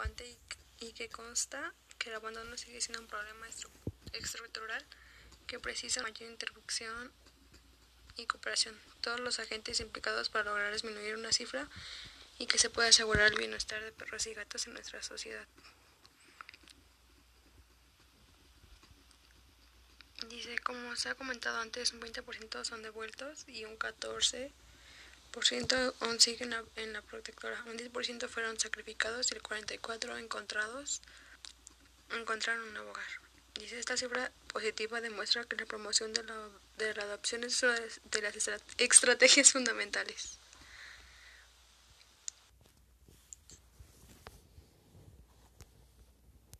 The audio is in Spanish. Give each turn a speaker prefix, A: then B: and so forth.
A: preocupante y, que consta que el abandono sigue siendo un problema estructural que precisa mayor intervención y cooperación. Todos los agentes implicados para lograr disminuir una cifra y que se pueda asegurar el bienestar de perros y gatos en nuestra sociedad. Dice, como se ha comentado antes, un 20% son devueltos y un 14% aún siguen en la protectora. Un 10% fueron sacrificados y el 44% encontrados encontraron un hogar. Dice, esta cifra positiva demuestra que la promoción de la, de la adopción es una de las estrategias fundamentales.